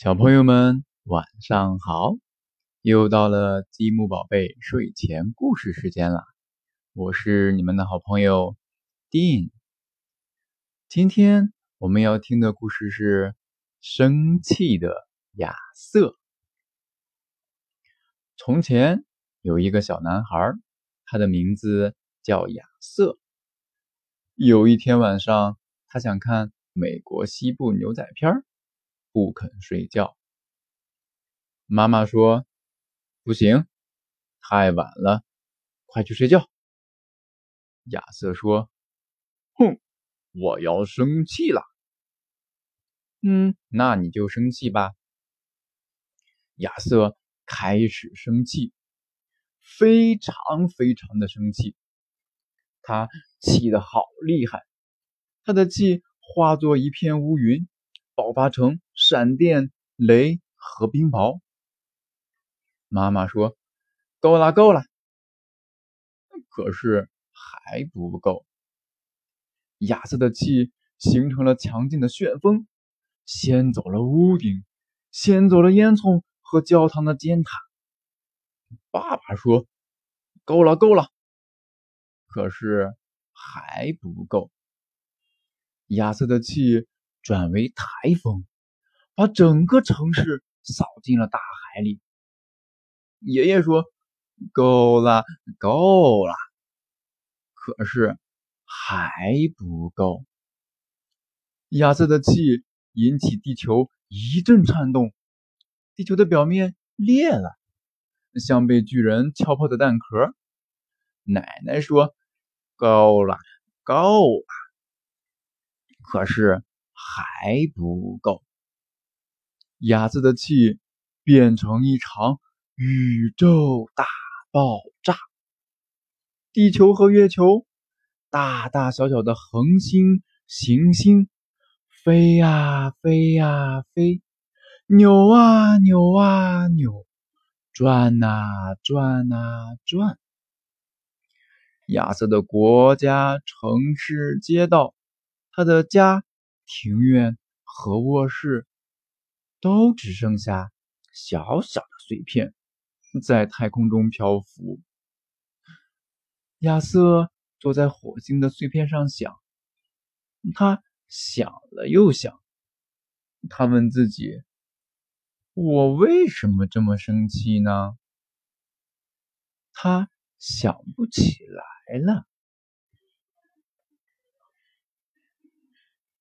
小朋友们晚上好，又到了积木宝贝睡前故事时间了。我是你们的好朋友 Dean。今天我们要听的故事是《生气的亚瑟》。从前有一个小男孩，他的名字叫亚瑟。有一天晚上，他想看美国西部牛仔片儿。不肯睡觉。妈妈说：“不行，太晚了，快去睡觉。”亚瑟说：“哼，我要生气了。”“嗯，那你就生气吧。”亚瑟开始生气，非常非常的生气，他气得好厉害，他的气化作一片乌云。爆发成闪电、雷和冰雹。妈妈说：“够了，够了。”可是还不够。亚瑟的气形成了强劲的旋风，掀走了屋顶，掀走了烟囱和教堂的尖塔。爸爸说：“够了，够了。”可是还不够。亚瑟的气。转为台风，把整个城市扫进了大海里。爷爷说：“够了，够了。”可是还不够。亚瑟的气引起地球一阵颤动，地球的表面裂了，像被巨人敲破的蛋壳。奶奶说：“够了，够了。”可是。还不够，亚瑟的气变成一场宇宙大爆炸，地球和月球、大大小小的恒星、行星飞呀飞呀飞，扭啊扭啊扭，转啊转啊转。亚瑟的国家、城市、街道，他的家。庭院和卧室都只剩下小小的碎片，在太空中漂浮。亚瑟坐在火星的碎片上想，他想了又想，他问自己：“我为什么这么生气呢？”他想不起来了。